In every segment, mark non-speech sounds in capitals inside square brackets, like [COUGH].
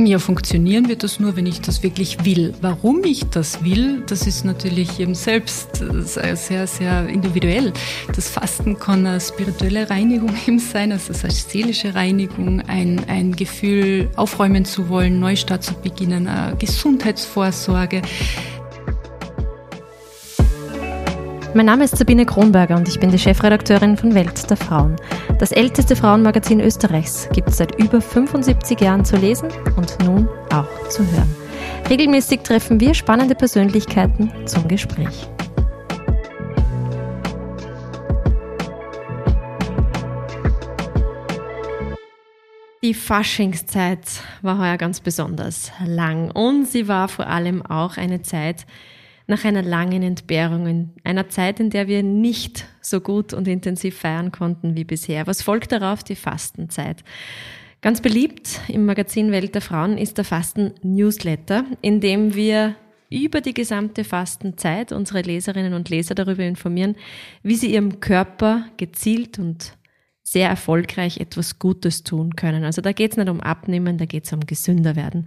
Ja, funktionieren wird das nur, wenn ich das wirklich will. Warum ich das will, das ist natürlich eben selbst sehr, sehr individuell. Das Fasten kann eine spirituelle Reinigung [LAUGHS] eben sein, also das heißt seelische Reinigung, ein, ein Gefühl, aufräumen zu wollen, Neustart zu beginnen, eine Gesundheitsvorsorge. Mein Name ist Sabine Kronberger und ich bin die Chefredakteurin von Welt der Frauen. Das älteste Frauenmagazin Österreichs gibt es seit über 75 Jahren zu lesen und nun auch zu hören. Regelmäßig treffen wir spannende Persönlichkeiten zum Gespräch. Die Faschingszeit war heuer ganz besonders lang und sie war vor allem auch eine Zeit, nach einer langen Entbehrung, in einer Zeit, in der wir nicht so gut und intensiv feiern konnten wie bisher. Was folgt darauf? Die Fastenzeit. Ganz beliebt im Magazin Welt der Frauen ist der Fasten-Newsletter, in dem wir über die gesamte Fastenzeit unsere Leserinnen und Leser darüber informieren, wie sie ihrem Körper gezielt und sehr erfolgreich etwas Gutes tun können. Also da geht es nicht um Abnehmen, da geht es um gesünder werden.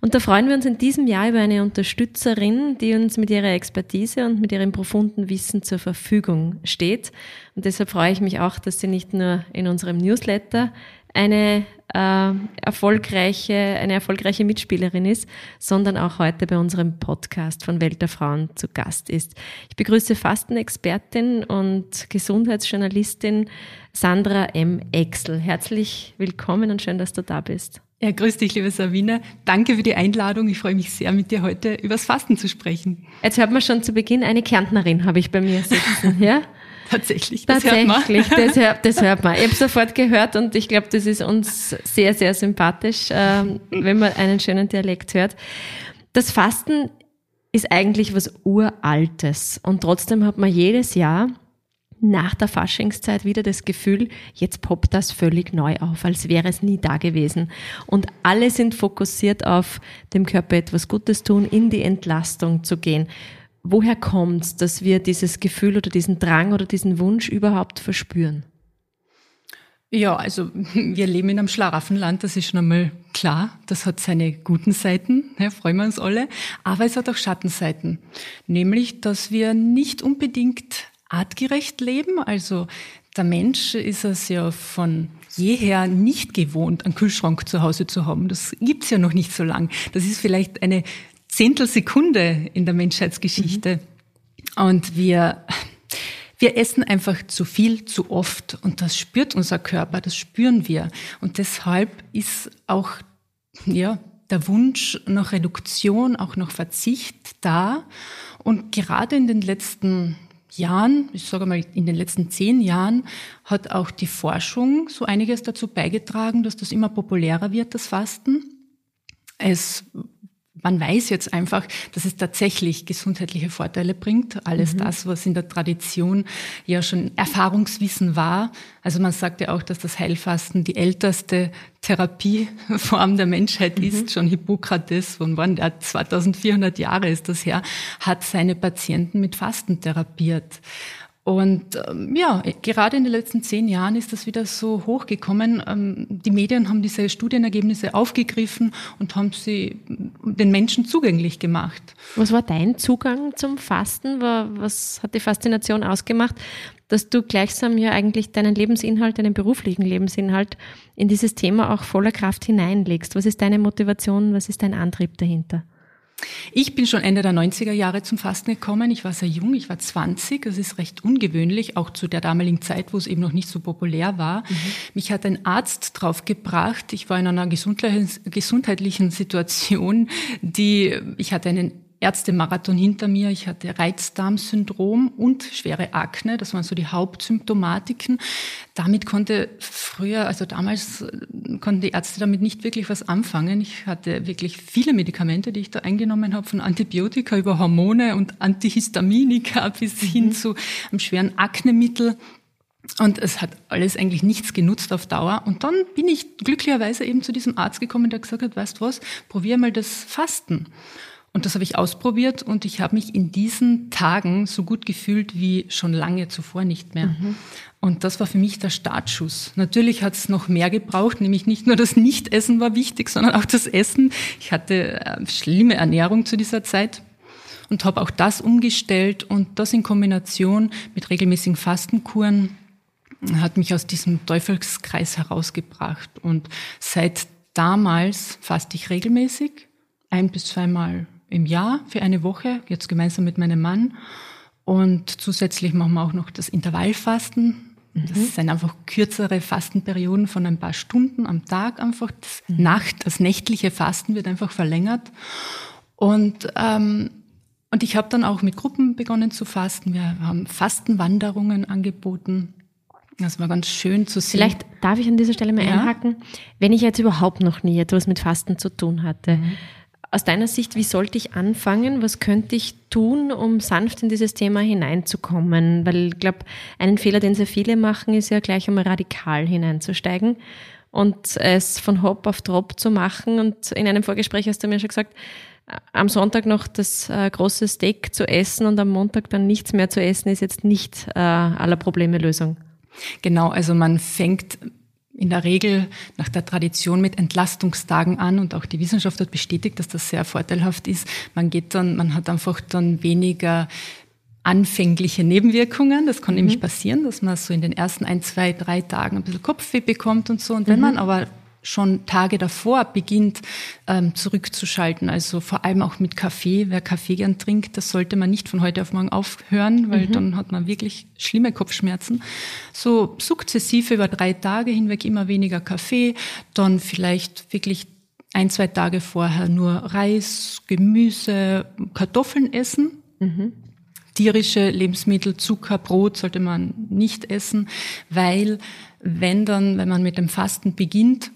Und da freuen wir uns in diesem Jahr über eine Unterstützerin, die uns mit ihrer Expertise und mit ihrem profunden Wissen zur Verfügung steht. Und deshalb freue ich mich auch, dass sie nicht nur in unserem Newsletter eine äh, erfolgreiche, eine erfolgreiche Mitspielerin ist, sondern auch heute bei unserem Podcast von Welt der Frauen zu Gast ist. Ich begrüße Fastenexpertin und Gesundheitsjournalistin Sandra M. Exel. Herzlich willkommen und schön, dass du da bist. Ja, grüß dich, liebe Sabine. Danke für die Einladung. Ich freue mich sehr, mit dir heute übers Fasten zu sprechen. Jetzt hört man schon zu Beginn eine Kärntnerin, habe ich bei mir sitzen. [LAUGHS] Ja? Tatsächlich, das Tatsächlich, hört man. Das, hört, das hört man. Ich habe sofort gehört und ich glaube, das ist uns sehr, sehr sympathisch, äh, wenn man einen schönen Dialekt hört. Das Fasten ist eigentlich was Uraltes und trotzdem hat man jedes Jahr nach der Faschingszeit wieder das Gefühl, jetzt poppt das völlig neu auf, als wäre es nie da gewesen. Und alle sind fokussiert auf dem Körper etwas Gutes tun, in die Entlastung zu gehen woher kommt es, dass wir dieses Gefühl oder diesen Drang oder diesen Wunsch überhaupt verspüren? Ja, also [LAUGHS] wir leben in einem Schlaraffenland, das ist schon einmal klar. Das hat seine guten Seiten, ja, freuen wir uns alle. Aber es hat auch Schattenseiten. Nämlich, dass wir nicht unbedingt artgerecht leben. Also der Mensch ist es ja von jeher nicht gewohnt, einen Kühlschrank zu Hause zu haben. Das gibt's ja noch nicht so lang. Das ist vielleicht eine Zehntelsekunde in der Menschheitsgeschichte. Mhm. Und wir, wir essen einfach zu viel, zu oft. Und das spürt unser Körper, das spüren wir. Und deshalb ist auch, ja, der Wunsch nach Reduktion, auch nach Verzicht da. Und gerade in den letzten Jahren, ich sage mal in den letzten zehn Jahren, hat auch die Forschung so einiges dazu beigetragen, dass das immer populärer wird, das Fasten. Es man weiß jetzt einfach, dass es tatsächlich gesundheitliche Vorteile bringt. Alles mhm. das, was in der Tradition ja schon Erfahrungswissen war. Also man sagt ja auch, dass das Heilfasten die älteste Therapieform der Menschheit mhm. ist. Schon Hippokrates, von wann der 2400 Jahre ist das her, hat seine Patienten mit Fasten therapiert. Und ähm, ja, gerade in den letzten zehn Jahren ist das wieder so hochgekommen. Ähm, die Medien haben diese Studienergebnisse aufgegriffen und haben sie den Menschen zugänglich gemacht. Was war dein Zugang zum Fasten? Was hat die Faszination ausgemacht, dass du gleichsam ja eigentlich deinen Lebensinhalt, deinen beruflichen Lebensinhalt in dieses Thema auch voller Kraft hineinlegst? Was ist deine Motivation? Was ist dein Antrieb dahinter? Ich bin schon Ende der 90er Jahre zum Fasten gekommen. Ich war sehr jung, ich war 20. Das ist recht ungewöhnlich, auch zu der damaligen Zeit, wo es eben noch nicht so populär war. Mhm. Mich hat ein Arzt draufgebracht. Ich war in einer gesundheitlichen Situation, die, ich hatte einen Ärztemarathon hinter mir. Ich hatte Reizdarmsyndrom und schwere Akne. Das waren so die Hauptsymptomatiken. Damit konnte früher, also damals konnten die Ärzte damit nicht wirklich was anfangen. Ich hatte wirklich viele Medikamente, die ich da eingenommen habe, von Antibiotika über Hormone und Antihistaminika [LAUGHS] bis hin mhm. zu einem schweren Aknemittel. Und es hat alles eigentlich nichts genutzt auf Dauer. Und dann bin ich glücklicherweise eben zu diesem Arzt gekommen, der gesagt hat, weißt du was, probier mal das Fasten. Und das habe ich ausprobiert und ich habe mich in diesen Tagen so gut gefühlt wie schon lange zuvor nicht mehr. Mhm. Und das war für mich der Startschuss. Natürlich hat es noch mehr gebraucht, nämlich nicht nur das Nichtessen war wichtig, sondern auch das Essen. Ich hatte äh, schlimme Ernährung zu dieser Zeit und habe auch das umgestellt und das in Kombination mit regelmäßigen Fastenkuren hat mich aus diesem Teufelskreis herausgebracht. Und seit damals faste ich regelmäßig, ein bis zweimal im Jahr für eine Woche, jetzt gemeinsam mit meinem Mann. Und zusätzlich machen wir auch noch das Intervallfasten. Das mhm. sind einfach kürzere Fastenperioden von ein paar Stunden am Tag einfach. Das mhm. Nacht, das nächtliche Fasten wird einfach verlängert. Und, ähm, und ich habe dann auch mit Gruppen begonnen zu fasten. Wir haben Fastenwanderungen angeboten. Das war ganz schön zu sehen. Vielleicht darf ich an dieser Stelle mal ja? einhaken. Wenn ich jetzt überhaupt noch nie etwas mit Fasten zu tun hatte, mhm. Aus deiner Sicht, wie sollte ich anfangen? Was könnte ich tun, um sanft in dieses Thema hineinzukommen? Weil ich glaube, einen Fehler, den sehr viele machen, ist ja gleich einmal radikal hineinzusteigen und es von Hop auf Drop zu machen. Und in einem Vorgespräch hast du mir schon gesagt, am Sonntag noch das äh, große Steak zu essen und am Montag dann nichts mehr zu essen, ist jetzt nicht äh, aller Probleme Lösung. Genau, also man fängt in der Regel nach der Tradition mit Entlastungstagen an und auch die Wissenschaft hat bestätigt, dass das sehr vorteilhaft ist. Man geht dann, man hat einfach dann weniger anfängliche Nebenwirkungen. Das kann mhm. nämlich passieren, dass man so in den ersten ein, zwei, drei Tagen ein bisschen Kopfweh bekommt und so. Und wenn mhm. man aber schon Tage davor beginnt ähm, zurückzuschalten. Also vor allem auch mit Kaffee. Wer Kaffee gern trinkt, das sollte man nicht von heute auf morgen aufhören, weil mhm. dann hat man wirklich schlimme Kopfschmerzen. So sukzessive über drei Tage hinweg immer weniger Kaffee, dann vielleicht wirklich ein, zwei Tage vorher nur Reis, Gemüse, Kartoffeln essen. Mhm. Tierische Lebensmittel, Zucker, Brot sollte man nicht essen, weil wenn dann, wenn man mit dem Fasten beginnt,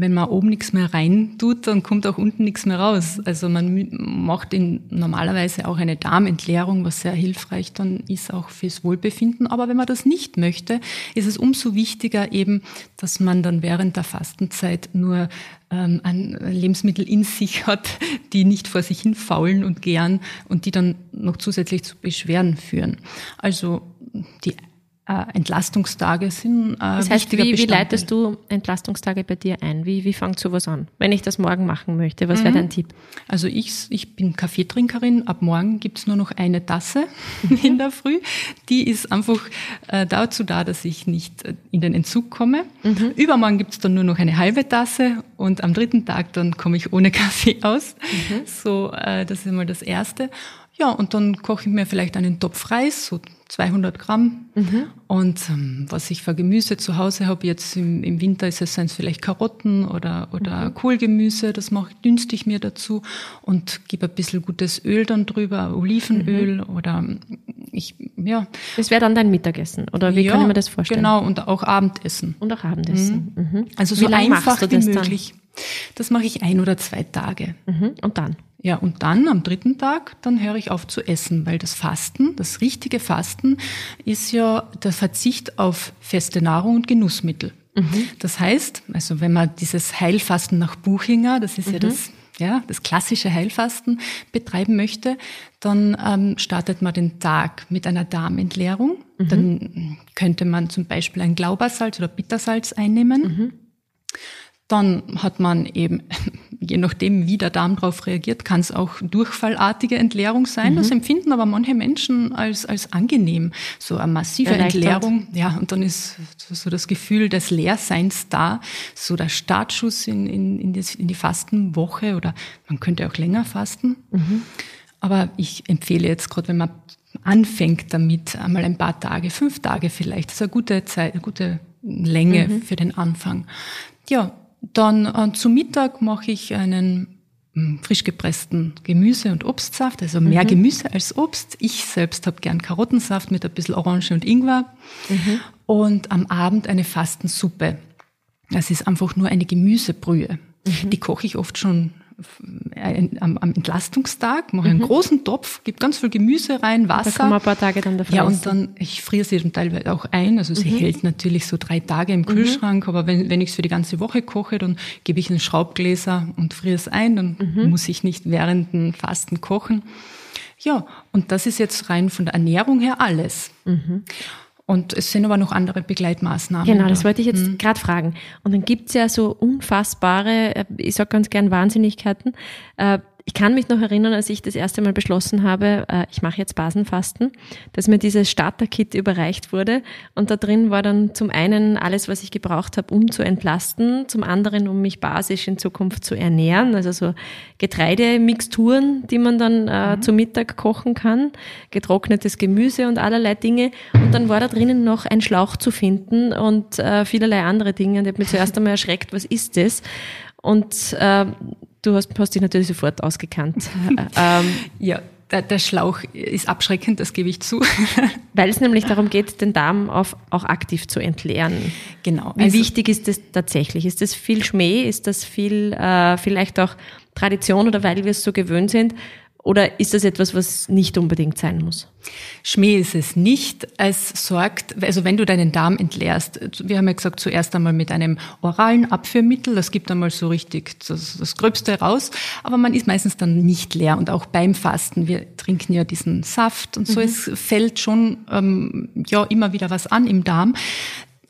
wenn man oben nichts mehr rein tut, dann kommt auch unten nichts mehr raus. Also man macht in, normalerweise auch eine Darmentleerung, was sehr hilfreich dann ist, auch fürs Wohlbefinden. Aber wenn man das nicht möchte, ist es umso wichtiger eben, dass man dann während der Fastenzeit nur ähm, Lebensmittel in sich hat, [LAUGHS] die nicht vor sich hin faulen und gären und die dann noch zusätzlich zu Beschwerden führen. Also die Entlastungstage sind. Äh, das heißt, wie, wie, leitest du Entlastungstage bei dir ein? Wie, wie fängt sowas an? Wenn ich das morgen machen möchte, was mhm. wäre dein Tipp? Also ich, ich bin Kaffeetrinkerin. Ab morgen gibt's nur noch eine Tasse mhm. [LAUGHS] in der Früh. Die ist einfach äh, dazu da, dass ich nicht äh, in den Entzug komme. Mhm. Übermorgen gibt's dann nur noch eine halbe Tasse und am dritten Tag dann komme ich ohne [LAUGHS] Kaffee aus. Mhm. So, äh, das ist einmal das Erste. Ja, und dann koche ich mir vielleicht einen Topf Reis, so 200 Gramm. Mhm. Und ähm, was ich für Gemüse zu Hause habe, jetzt im, im Winter ist es vielleicht Karotten oder, oder mhm. Kohlgemüse, das mache, dünste ich mir dazu und gebe ein bisschen gutes Öl dann drüber, Olivenöl mhm. oder ich, ja. Das wäre dann dein Mittagessen, oder wie ja, kann ich mir das vorstellen? Genau, und auch Abendessen. Und auch Abendessen. Mhm. mhm. Also so einfach wie möglich. Dann? Das mache ich ein oder zwei Tage. Mhm. Und dann? Ja, und dann am dritten Tag, dann höre ich auf zu essen, weil das Fasten, das richtige Fasten, ist ja der Verzicht auf feste Nahrung und Genussmittel. Mhm. Das heißt, also wenn man dieses Heilfasten nach Buchinger, das ist mhm. ja das ja, das klassische Heilfasten betreiben möchte, dann ähm, startet man den Tag mit einer Darmentleerung. Mhm. Dann könnte man zum Beispiel ein Glaubersalz oder Bittersalz einnehmen. Mhm. Dann hat man eben, je nachdem, wie der Darm darauf reagiert, kann es auch durchfallartige Entleerung sein. Mhm. Das empfinden aber manche Menschen als, als angenehm. So eine massive Entleerung. Ja, und dann ist so das Gefühl des Leerseins da. So der Startschuss in, in, in, das, in die Fastenwoche oder man könnte auch länger fasten. Mhm. Aber ich empfehle jetzt gerade, wenn man anfängt damit, einmal ein paar Tage, fünf Tage vielleicht. Das ist eine gute Zeit, eine gute Länge mhm. für den Anfang. Ja, dann äh, zum Mittag mache ich einen hm, frisch gepressten Gemüse- und Obstsaft, also mehr mhm. Gemüse als Obst. Ich selbst habe gern Karottensaft mit ein bisschen Orange und Ingwer. Mhm. Und am Abend eine Fastensuppe. Das ist einfach nur eine Gemüsebrühe. Mhm. Die koche ich oft schon am, am Entlastungstag, mache einen mhm. großen Topf, gebe ganz viel Gemüse rein, Wasser. Da kann man ein paar Tage dann dafür Ja, und dann, ich friere sie dann teilweise auch ein. Also sie mhm. hält natürlich so drei Tage im mhm. Kühlschrank, mhm. aber wenn, wenn ich es für die ganze Woche koche, dann gebe ich in Schraubgläser und friere es ein. Dann mhm. muss ich nicht während dem Fasten kochen. Ja, und das ist jetzt rein von der Ernährung her alles. Und es sind aber noch andere Begleitmaßnahmen. Genau, das wollte ich jetzt mhm. gerade fragen. Und dann gibt's ja so unfassbare, äh, ich sag ganz gern Wahnsinnigkeiten. Äh, ich kann mich noch erinnern, als ich das erste Mal beschlossen habe, äh, ich mache jetzt Basenfasten, dass mir dieses Starter-Kit überreicht wurde. Und da drin war dann zum einen alles, was ich gebraucht habe, um zu entlasten, zum anderen, um mich basisch in Zukunft zu ernähren. Also so Getreidemixturen, die man dann äh, mhm. zu Mittag kochen kann, getrocknetes Gemüse und allerlei Dinge. Und dann war da drinnen noch ein Schlauch zu finden und äh, vielerlei andere Dinge. Und ich habe mich zuerst einmal erschreckt, was ist das? Und äh, Du hast, hast dich natürlich sofort ausgekannt. [LAUGHS] ähm, ja, der, Schlauch ist abschreckend, das gebe ich zu. [LAUGHS] Weil es nämlich darum geht, den Darm auf, auch aktiv zu entleeren. Genau. Wie also, wichtig ist das tatsächlich? Ist das viel Schmäh? Ist das viel, äh, vielleicht auch Tradition oder weil wir es so gewöhnt sind? Oder ist das etwas, was nicht unbedingt sein muss? Schmäh ist es nicht. Es sorgt, also wenn du deinen Darm entleerst, wir haben ja gesagt, zuerst einmal mit einem oralen Abführmittel, das gibt einmal so richtig das, das Gröbste raus, aber man ist meistens dann nicht leer und auch beim Fasten, wir trinken ja diesen Saft und so, mhm. es fällt schon ähm, ja immer wieder was an im Darm.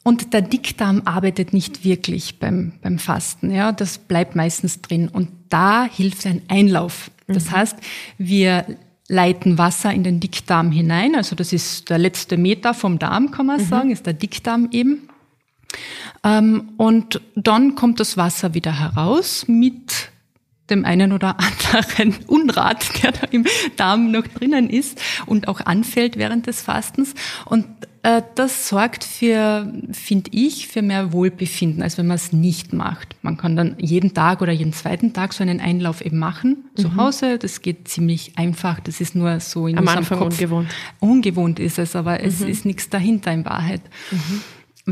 Und der Dickdarm arbeitet nicht wirklich beim, beim Fasten. Ja, das bleibt meistens drin. Und da hilft ein Einlauf. Das mhm. heißt, wir leiten Wasser in den Dickdarm hinein. Also das ist der letzte Meter vom Darm, kann man mhm. sagen, ist der Dickdarm eben. Ähm, und dann kommt das Wasser wieder heraus mit dem einen oder anderen [LAUGHS] Unrat, der da im Darm noch drinnen ist und auch anfällt während des Fastens. Und äh, das sorgt für, finde ich, für mehr Wohlbefinden, als wenn man es nicht macht. Man kann dann jeden Tag oder jeden zweiten Tag so einen Einlauf eben machen, mhm. zu Hause. Das geht ziemlich einfach. Das ist nur so in Am unserem Anfang Kopf. ungewohnt. Ungewohnt ist es, aber mhm. es ist nichts dahinter in Wahrheit. Mhm.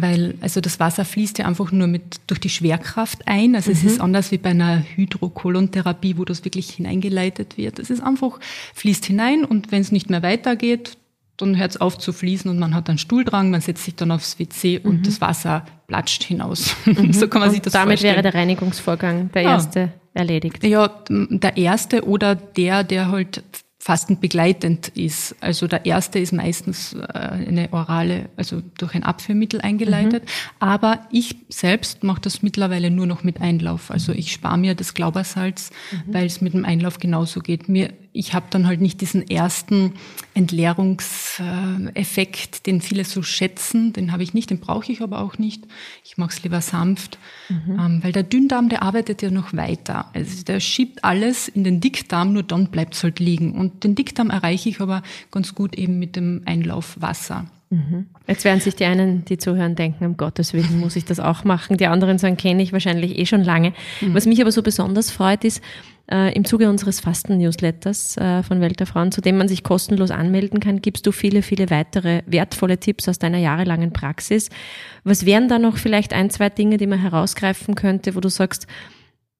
Weil, also das Wasser fließt ja einfach nur mit, durch die Schwerkraft ein. Also es ist mhm. anders wie bei einer Hydrokolontherapie, wo das wirklich hineingeleitet wird. Es ist einfach, fließt hinein und wenn es nicht mehr weitergeht, dann hört es auf zu fließen und man hat einen Stuhldrang, man setzt sich dann aufs WC mhm. und das Wasser platscht hinaus. Mhm. [LAUGHS] so kann man und sich das damit vorstellen. Damit wäre der Reinigungsvorgang der ja. erste erledigt. Ja, der erste oder der, der halt fastenbegleitend ist. Also der erste ist meistens äh, eine orale, also durch ein Abführmittel eingeleitet. Mhm. Aber ich selbst mache das mittlerweile nur noch mit Einlauf. Also ich spare mir das Glaubersalz, mhm. weil es mit dem Einlauf genauso geht. Mir ich habe dann halt nicht diesen ersten Entleerungseffekt, den viele so schätzen. Den habe ich nicht, den brauche ich aber auch nicht. Ich mache es lieber sanft, mhm. ähm, weil der Dünndarm, der arbeitet ja noch weiter. Also der schiebt alles in den Dickdarm, nur dann bleibt es halt liegen. Und den Dickdarm erreiche ich aber ganz gut eben mit dem Einlaufwasser. Mhm. Jetzt werden sich die einen, die zuhören, denken, um Gottes Willen muss ich das auch machen. Die anderen sagen, kenne ich wahrscheinlich eh schon lange. Mhm. Was mich aber so besonders freut, ist, äh, Im Zuge unseres Fasten-Newsletters äh, von Welt der Frauen, zu dem man sich kostenlos anmelden kann, gibst du viele, viele weitere wertvolle Tipps aus deiner jahrelangen Praxis. Was wären da noch vielleicht ein, zwei Dinge, die man herausgreifen könnte, wo du sagst,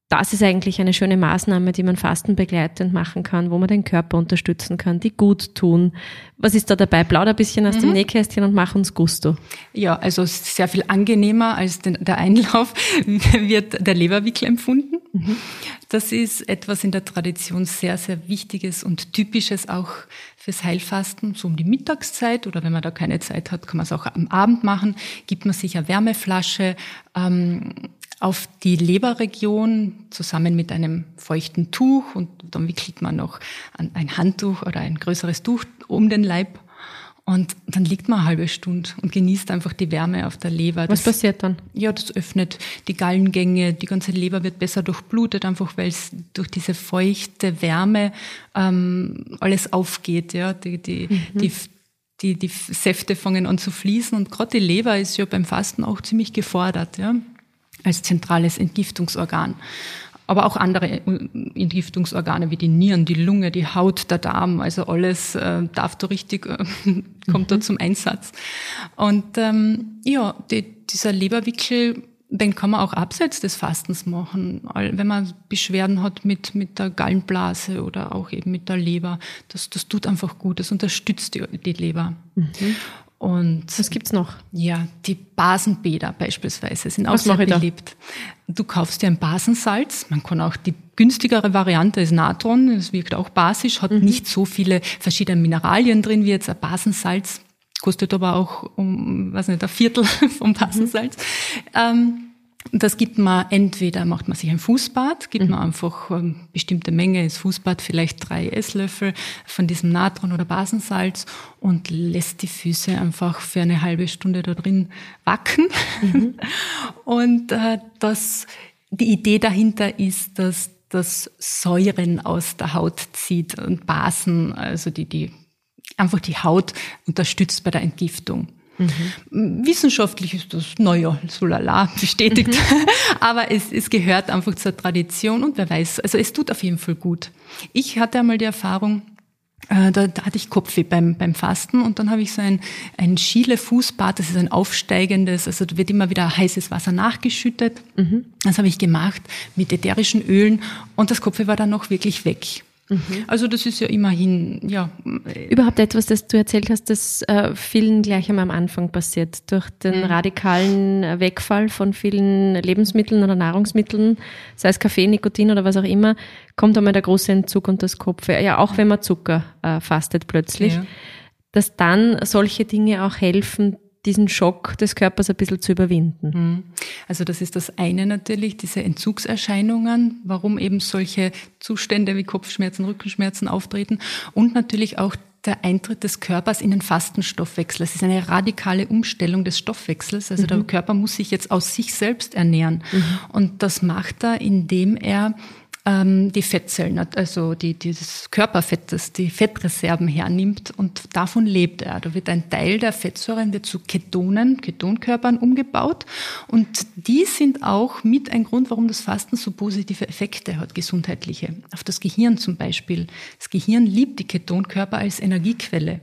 das ist eigentlich eine schöne Maßnahme, die man fastenbegleitend machen kann, wo man den Körper unterstützen kann, die gut tun. Was ist da dabei? Plauder ein bisschen aus mhm. dem Nähkästchen und mach uns Gusto. Ja, also sehr viel angenehmer als den, der Einlauf [LAUGHS] wird der Leberwickel empfunden. Mhm. Das ist etwas in der Tradition sehr, sehr Wichtiges und Typisches auch fürs Heilfasten, so um die Mittagszeit oder wenn man da keine Zeit hat, kann man es auch am Abend machen, gibt man sich eine Wärmeflasche, ähm, auf die Leberregion zusammen mit einem feuchten Tuch und dann wickelt man noch ein Handtuch oder ein größeres Tuch um den Leib und dann liegt man eine halbe Stunde und genießt einfach die Wärme auf der Leber. Was passiert dann? Ja, das öffnet die Gallengänge, die ganze Leber wird besser durchblutet, einfach weil es durch diese feuchte Wärme ähm, alles aufgeht. Ja, die, die, mhm. die, die, die Säfte fangen an zu fließen und gerade die Leber ist ja beim Fasten auch ziemlich gefordert. Ja als zentrales Entgiftungsorgan. Aber auch andere Entgiftungsorgane wie die Nieren, die Lunge, die Haut, der Darm, also alles äh, darf da richtig, äh, [LAUGHS] kommt mhm. da zum Einsatz. Und ähm, ja, die, dieser Leberwickel den kann man auch abseits des Fastens machen. Wenn man Beschwerden hat mit, mit der Gallenblase oder auch eben mit der Leber, das, das tut einfach gut, das unterstützt die, die Leber. Mhm. Und was gibt's noch? Ja, die Basenbäder beispielsweise sind auch Was sehr beliebt. Du kaufst dir ein Basensalz. Man kann auch die günstigere Variante ist Natron. Es wirkt auch basisch, hat mhm. nicht so viele verschiedene Mineralien drin wie jetzt ein Basensalz. Kostet aber auch um, weiß nicht, ein Viertel [LAUGHS] vom Basensalz. Mhm. Ähm, das gibt man entweder macht man sich ein Fußbad, gibt mhm. man einfach eine ähm, bestimmte Menge ins Fußbad, vielleicht drei Esslöffel von diesem Natron oder Basensalz und lässt die Füße einfach für eine halbe Stunde da drin wacken. Mhm. [LAUGHS] Und äh, das, die Idee dahinter ist, dass das Säuren aus der Haut zieht und Basen, also die, die einfach die Haut unterstützt bei der Entgiftung. Mhm. Wissenschaftlich ist das, naja, so lala, bestätigt. Mhm. Aber es, es gehört einfach zur Tradition und wer weiß, also es tut auf jeden Fall gut. Ich hatte einmal die Erfahrung, äh, da, da hatte ich Kopfweh beim, beim Fasten und dann habe ich so ein, ein Schiele-Fußbad, das ist ein aufsteigendes, also da wird immer wieder heißes Wasser nachgeschüttet. Mhm. Das habe ich gemacht mit ätherischen Ölen und das Kopfweh war dann noch wirklich weg. Mhm. Also das ist ja immerhin, ja. Überhaupt etwas, das du erzählt hast, das äh, vielen gleich einmal am Anfang passiert. Durch den mhm. radikalen Wegfall von vielen Lebensmitteln oder Nahrungsmitteln, sei es Kaffee, Nikotin oder was auch immer, kommt einmal der große Entzug und das Kopf. Ja, auch wenn man Zucker äh, fastet plötzlich. Ja. Dass dann solche Dinge auch helfen, diesen Schock des Körpers ein bisschen zu überwinden. Mhm. Also das ist das eine natürlich, diese Entzugserscheinungen, warum eben solche Zustände wie Kopfschmerzen, Rückenschmerzen auftreten und natürlich auch der Eintritt des Körpers in den Fastenstoffwechsel. Es ist eine radikale Umstellung des Stoffwechsels. Also mhm. der Körper muss sich jetzt aus sich selbst ernähren. Mhm. Und das macht er, indem er ähm, die Fettzellen, also die, dieses Körperfett, das die Fettreserven hernimmt und davon lebt er. Da wird ein Teil der Fettsäuren wird zu Ketonen, Ketonkörpern umgebaut und die sind auch mit ein Grund, warum das Fasten so positive Effekte hat, gesundheitliche. Auf das Gehirn zum Beispiel. Das Gehirn liebt die Ketonkörper als Energiequelle.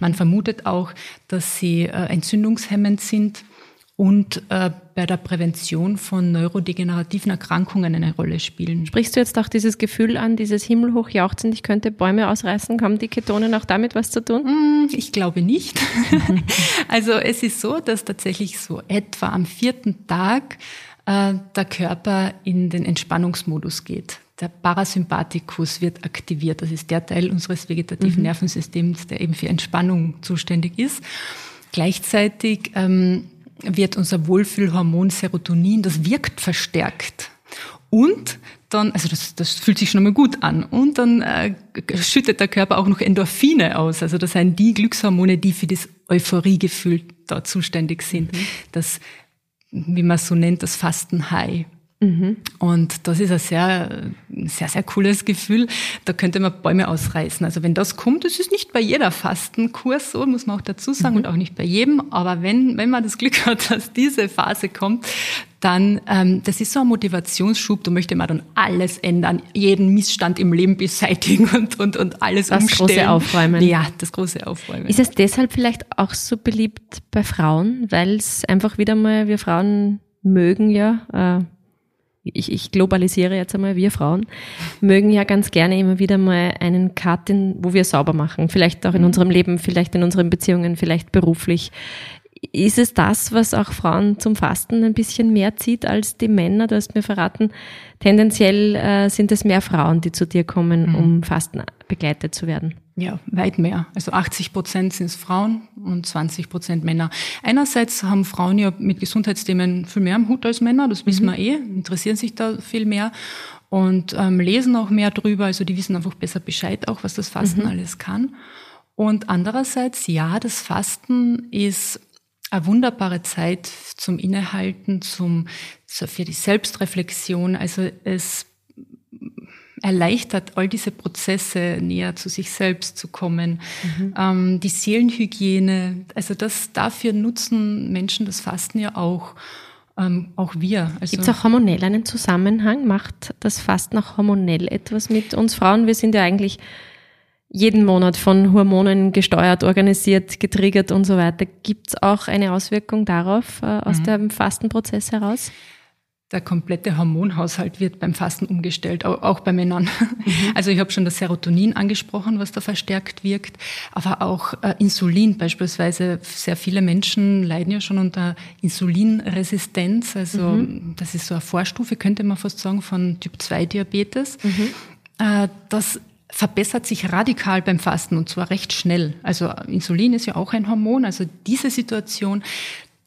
Man vermutet auch, dass sie äh, entzündungshemmend sind und äh, bei der Prävention von neurodegenerativen Erkrankungen eine Rolle spielen. Sprichst du jetzt auch dieses Gefühl an, dieses himmelhochjauchzen, ich könnte Bäume ausreißen? Haben die Ketonen auch damit was zu tun? Hm, ich glaube nicht. [LAUGHS] also es ist so, dass tatsächlich so etwa am vierten Tag äh, der Körper in den Entspannungsmodus geht. Der Parasympathikus wird aktiviert. Das ist der Teil unseres vegetativen mhm. Nervensystems, der eben für Entspannung zuständig ist. Gleichzeitig ähm, wird unser Wohlfühlhormon Serotonin, das wirkt verstärkt. Und dann, also das, das fühlt sich schon einmal gut an. Und dann äh, schüttet der Körper auch noch Endorphine aus. Also das sind die Glückshormone, die für das Euphoriegefühl da zuständig sind. Mhm. Das, wie man so nennt, das Fasten-High. Mhm. Und das ist ein sehr, sehr, sehr cooles Gefühl. Da könnte man Bäume ausreißen. Also wenn das kommt, das ist nicht bei jeder Fastenkurs so, muss man auch dazu sagen, mhm. und auch nicht bei jedem. Aber wenn, wenn man das Glück [LAUGHS] hat, dass diese Phase kommt, dann, ähm, das ist so ein Motivationsschub, da möchte man dann alles ändern, jeden Missstand im Leben beseitigen [LAUGHS] und, und, und alles das umstellen. Das große Aufräumen. Ja, das große Aufräumen. Ist es deshalb vielleicht auch so beliebt bei Frauen, weil es einfach wieder mal, wir Frauen mögen ja, äh, ich, ich globalisiere jetzt einmal, wir Frauen, mögen ja ganz gerne immer wieder mal einen Cut, in, wo wir sauber machen. Vielleicht auch in mhm. unserem Leben, vielleicht in unseren Beziehungen, vielleicht beruflich. Ist es das, was auch Frauen zum Fasten ein bisschen mehr zieht als die Männer? Du hast mir verraten, tendenziell äh, sind es mehr Frauen, die zu dir kommen, mhm. um Fasten begleitet zu werden. Ja, weit mehr. Also 80 Prozent sind es Frauen und 20 Prozent Männer. Einerseits haben Frauen ja mit Gesundheitsthemen viel mehr am Hut als Männer, das wissen mhm. wir eh, interessieren sich da viel mehr und ähm, lesen auch mehr drüber, also die wissen einfach besser Bescheid auch, was das Fasten mhm. alles kann. Und andererseits, ja, das Fasten ist eine wunderbare Zeit zum Innehalten, zum, so für die Selbstreflexion. Also es erleichtert, all diese Prozesse näher zu sich selbst zu kommen. Mhm. Ähm, die Seelenhygiene, also das dafür nutzen Menschen das Fasten ja auch. Ähm, auch wir. Also Gibt es auch hormonell einen Zusammenhang? Macht das Fasten auch hormonell etwas mit uns Frauen? Wir sind ja eigentlich jeden Monat von Hormonen gesteuert, organisiert, getriggert und so weiter. Gibt es auch eine Auswirkung darauf äh, aus mhm. dem Fastenprozess heraus? der komplette Hormonhaushalt wird beim Fasten umgestellt, auch bei Männern. Mhm. [LAUGHS] Also ich habe schon das Serotonin angesprochen, was da verstärkt wirkt, aber auch äh, Insulin beispielsweise. Sehr viele Menschen leiden ja schon unter Insulinresistenz. Also mhm. das ist so eine Vorstufe, könnte man fast sagen, von Typ-2-Diabetes. Mhm. Äh, das verbessert sich radikal beim Fasten und zwar recht schnell. Also Insulin ist ja auch ein Hormon, also diese Situation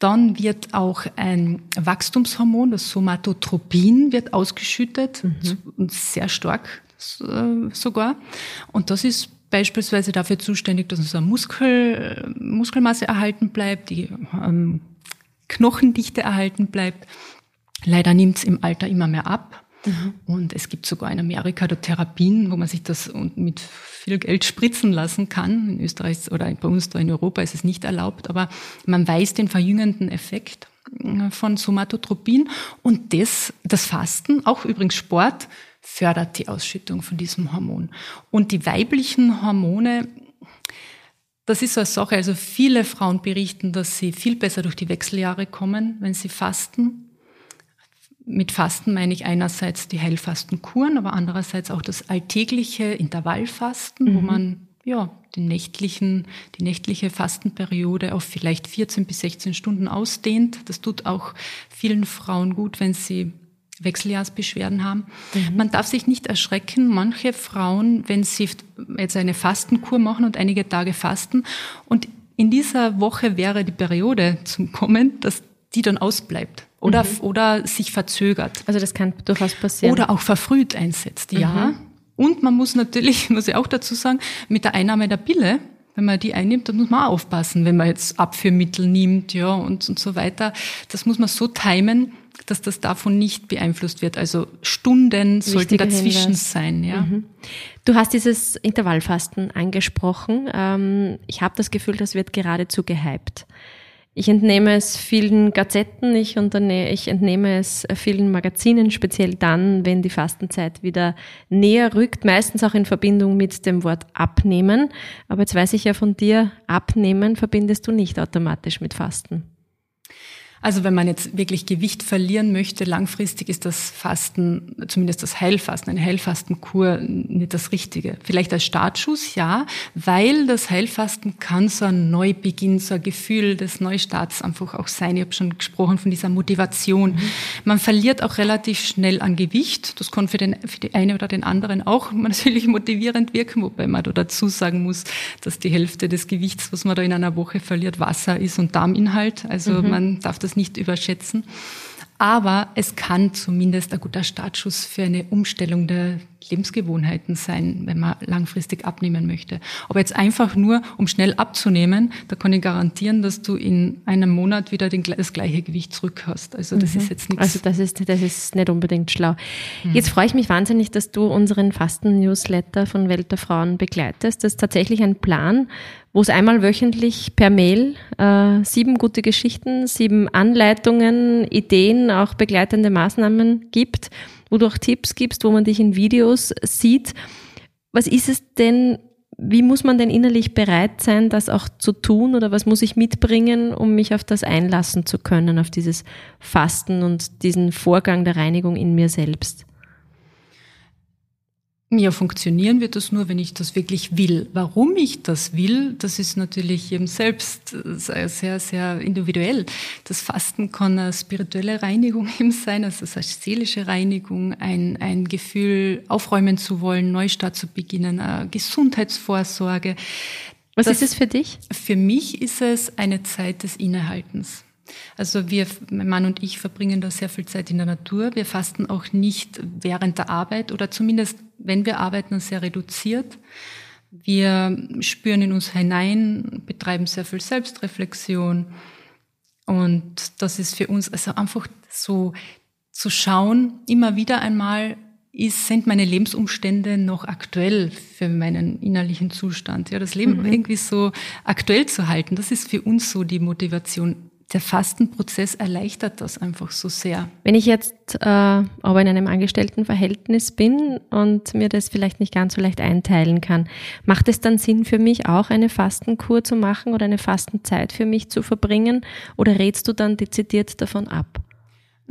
dann wird auch ein Wachstumshormon, das Somatotropin, wird ausgeschüttet mhm. sehr stark äh, sogar. Und das ist beispielsweise dafür zuständig, dass unsere Muskel, Muskelmasse erhalten bleibt, die ähm, Knochendichte erhalten bleibt. Leider nimmt es im Alter immer mehr ab. Mhm. Und es gibt sogar in Amerika da Therapien, wo man sich das mit viel Geld spritzen lassen kann. In Österreich oder bei uns da in Europa ist es nicht erlaubt, aber man weiß den verjüngenden Effekt äh, von Somatotropin und das, das Fasten, auch übrigens Sport, fördert die Ausschüttung von diesem Hormon. Und die weiblichen Hormone, das ist so eine Sache, also viele Frauen berichten, dass sie viel besser durch die Wechseljahre kommen, wenn sie fasten mit Fasten meine ich einerseits die Heilfastenkuren, aber andererseits auch das alltägliche Intervallfasten, mhm. wo man ja den nächtlichen, die nächtliche Fastenperiode auf vielleicht 14 bis 16 Stunden ausdehnt. Das tut auch vielen Frauen gut, wenn sie Wechseljahrsbeschwerden haben. Mhm. Man darf sich nicht erschrecken. Manche Frauen, wenn sie jetzt eine Fastenkur machen und einige Tage fasten und in dieser Woche wäre die Periode zum Kommen, dass die dann ausbleibt oder, mhm. oder sich verzögert. Also das kann durchaus passieren. Oder auch verfrüht einsetzt, ja. Mhm. Und man muss natürlich, [LAUGHS] muss ich auch dazu sagen, mit der Einnahme der Pille, wenn man die einnimmt, dann muss man auch aufpassen, wenn man jetzt Abführmittel nimmt, ja, und, und so weiter. Das muss man so timen, dass das davon nicht beeinflusst wird. Also Stunden Wichtiger sollten dazwischen Hinweis. sein, ja. Mhm. Du hast dieses Intervallfasten angesprochen. Ähm, ich habe das Gefühl, das wird geradezu gehypt. Ich entnehme es vielen Gazetten, ich, ich entnehme es vielen Magazinen, speziell dann, wenn die Fastenzeit wieder näher rückt, meistens auch in Verbindung mit dem Wort abnehmen. Aber jetzt weiß ich ja von dir, abnehmen verbindest du nicht automatisch mit Fasten. Also wenn man jetzt wirklich Gewicht verlieren möchte, langfristig ist das Fasten, zumindest das Heilfasten, eine Heilfastenkur nicht das Richtige. Vielleicht als Startschuss, ja, weil das Heilfasten kann so ein Neubeginn, so ein Gefühl des Neustarts einfach auch sein. Ich habe schon gesprochen von dieser Motivation. Mhm. Man verliert auch relativ schnell an Gewicht. Das kann für den, für die eine oder den anderen auch [LAUGHS] natürlich motivierend wirken, wobei man da dazu sagen muss, dass die Hälfte des Gewichts, was man da in einer Woche verliert, Wasser ist und Darminhalt. Also mhm. man darf das das nicht überschätzen. Aber es kann zumindest ein guter Startschuss für eine Umstellung der Lebensgewohnheiten sein, wenn man langfristig abnehmen möchte. Aber jetzt einfach nur, um schnell abzunehmen, da kann ich garantieren, dass du in einem Monat wieder den, das gleiche Gewicht zurück hast. Also das mhm. ist jetzt nichts. Also das ist, das ist nicht unbedingt schlau. Mhm. Jetzt freue ich mich wahnsinnig, dass du unseren Fasten-Newsletter von Welt der Frauen begleitest. Das ist tatsächlich ein Plan, wo es einmal wöchentlich per Mail äh, sieben gute Geschichten, sieben Anleitungen, Ideen, auch begleitende Maßnahmen gibt, wo du auch Tipps gibst, wo man dich in Videos sieht. Was ist es denn, wie muss man denn innerlich bereit sein, das auch zu tun oder was muss ich mitbringen, um mich auf das einlassen zu können, auf dieses Fasten und diesen Vorgang der Reinigung in mir selbst? Ja, funktionieren wird das nur, wenn ich das wirklich will. Warum ich das will, das ist natürlich jedem selbst sehr, sehr individuell. Das Fasten kann eine spirituelle Reinigung [LAUGHS] eben sein, also eine seelische Reinigung, ein, ein Gefühl, aufräumen zu wollen, Neustart zu beginnen, eine Gesundheitsvorsorge. Was das, ist es für dich? Für mich ist es eine Zeit des Innehaltens. Also wir, mein Mann und ich verbringen da sehr viel Zeit in der Natur. Wir fasten auch nicht während der Arbeit oder zumindest, wenn wir arbeiten, sehr reduziert. Wir spüren in uns hinein, betreiben sehr viel Selbstreflexion. Und das ist für uns also einfach so zu schauen, immer wieder einmal, ist, sind meine Lebensumstände noch aktuell für meinen innerlichen Zustand? Ja, das Leben mhm. irgendwie so aktuell zu halten, das ist für uns so die Motivation der Fastenprozess erleichtert das einfach so sehr. Wenn ich jetzt äh, aber in einem Angestelltenverhältnis bin und mir das vielleicht nicht ganz so leicht einteilen kann, macht es dann Sinn für mich auch eine Fastenkur zu machen oder eine Fastenzeit für mich zu verbringen oder rätst du dann dezidiert davon ab?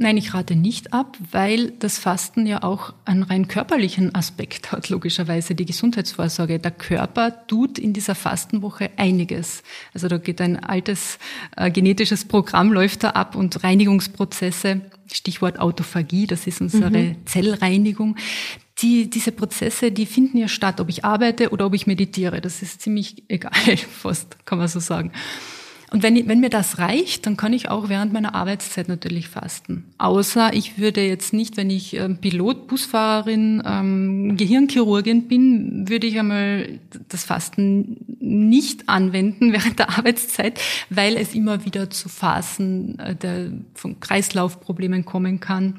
Nein, ich rate nicht ab, weil das Fasten ja auch einen rein körperlichen Aspekt hat, logischerweise die Gesundheitsvorsorge. Der Körper tut in dieser Fastenwoche einiges. Also da geht ein altes äh, genetisches Programm läuft da ab und Reinigungsprozesse, Stichwort Autophagie, das ist unsere mhm. Zellreinigung. Die, diese Prozesse, die finden ja statt, ob ich arbeite oder ob ich meditiere. Das ist ziemlich [LAUGHS] egal, fast, kann man so sagen. Und wenn, wenn mir das reicht, dann kann ich auch während meiner Arbeitszeit natürlich fasten. Außer ich würde jetzt nicht, wenn ich ähm, Pilot, Busfahrerin, ähm, Gehirnchirurgin bin, würde ich einmal das Fasten nicht anwenden [LAUGHS] während der Arbeitszeit, weil es immer wieder zu Phasen äh, der, von Kreislaufproblemen kommen kann.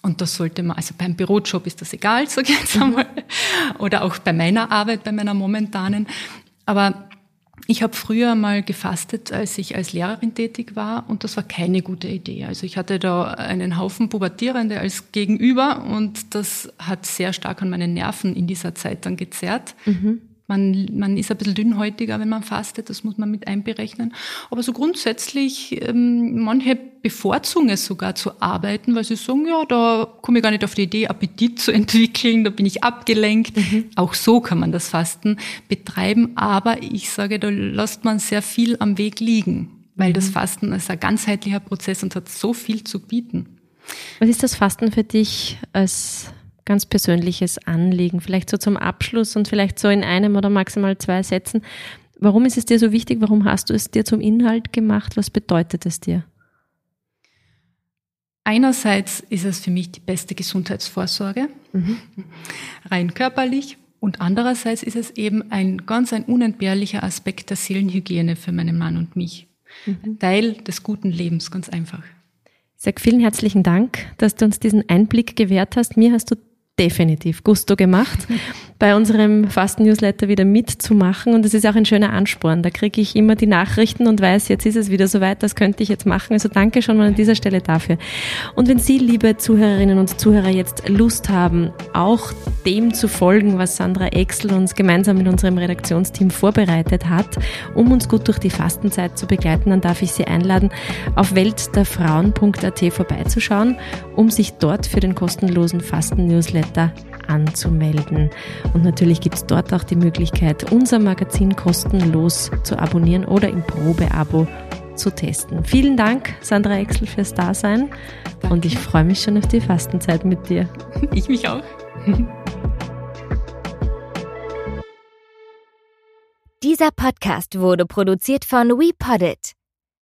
Und das sollte man, also beim Bürojob ist das egal, [LAUGHS] ich jetzt einmal, oder auch bei meiner Arbeit, bei meiner momentanen. Aber ich habe früher mal gefastet, als ich als Lehrerin tätig war und das war keine gute Idee. Also ich hatte da einen Haufen Pubertierende als Gegenüber und das hat sehr stark an meinen Nerven in dieser Zeit dann gezerrt. Mhm. Man, man ist ein bisschen dünnhäutiger, wenn man fastet, das muss man mit einberechnen. Aber so grundsätzlich, ähm, manche bevorzugen es sogar zu arbeiten, weil sie sagen, ja, da komme ich gar nicht auf die Idee, Appetit zu [LAUGHS] entwickeln, da bin ich abgelenkt. Mhm. Auch so kann man das Fasten betreiben, aber ich sage, da lässt man sehr viel am Weg liegen, weil das mhm. Fasten ist ein ganzheitlicher Prozess und hat so viel zu bieten. Was ist das Fasten für dich als ganz persönliches Anliegen, vielleicht so zum Abschluss und vielleicht so in einem oder maximal zwei Sätzen. Warum ist es dir so wichtig? Warum hast du es dir zum Inhalt gemacht? Was bedeutet es dir? Einerseits ist es für mich die beste Gesundheitsvorsorge, mhm. [LAUGHS] rein körperlich. Und andererseits ist es eben ein ganz ein unentbehrlicher Aspekt der Seelenhygiene für meinen Mann und mich. Mhm. Teil des guten Lebens, ganz einfach. Ich sage vielen herzlichen Dank, dass du uns diesen Einblick gewährt hast. Mir hast du definitiv Gusto gemacht, bei unserem Fasten-Newsletter wieder mitzumachen. Und es ist auch ein schöner Ansporn. Da kriege ich immer die Nachrichten und weiß, jetzt ist es wieder soweit, das könnte ich jetzt machen. Also danke schon mal an dieser Stelle dafür. Und wenn Sie, liebe Zuhörerinnen und Zuhörer, jetzt Lust haben, auch dem zu folgen, was Sandra Exel uns gemeinsam mit unserem Redaktionsteam vorbereitet hat, um uns gut durch die Fastenzeit zu begleiten, dann darf ich Sie einladen, auf weltderfrauen.at vorbeizuschauen, um sich dort für den kostenlosen Fasten-Newsletter Newsletter anzumelden. Und natürlich gibt es dort auch die Möglichkeit, unser Magazin kostenlos zu abonnieren oder im Probeabo zu testen. Vielen Dank, Sandra Exel, fürs Dasein. Danke. Und ich freue mich schon auf die Fastenzeit mit dir. [LAUGHS] Ich mich auch. Dieser Podcast wurde produziert von WePoddit.